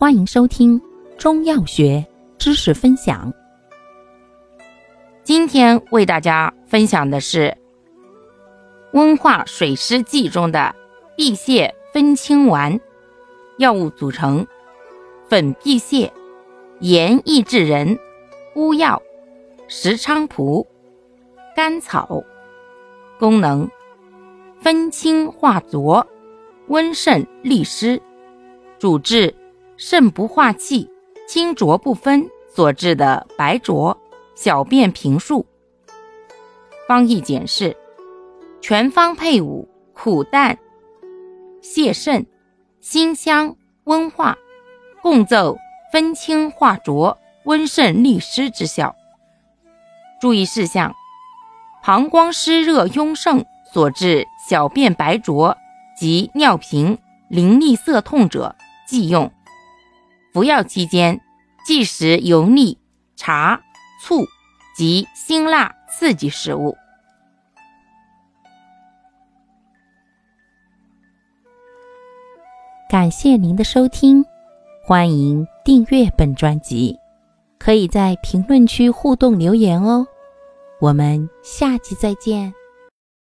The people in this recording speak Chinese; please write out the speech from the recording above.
欢迎收听中药学知识分享。今天为大家分享的是温化水湿剂中的辟泻分清丸。药物组成：粉辟泻、盐益智仁、乌药、石菖蒲、甘草。功能：分清化浊，温肾利湿，主治。肾不化气、清浊不分所致的白浊、小便频数。方义简释：全方配伍，苦淡、泻肾、辛香、温化，共奏分清化浊、温肾利湿之效。注意事项：膀胱湿热壅盛所致小便白浊及尿频、淋漓涩痛者忌用。服药期间忌食油腻、茶、醋及辛辣刺激食物。感谢您的收听，欢迎订阅本专辑，可以在评论区互动留言哦。我们下期再见。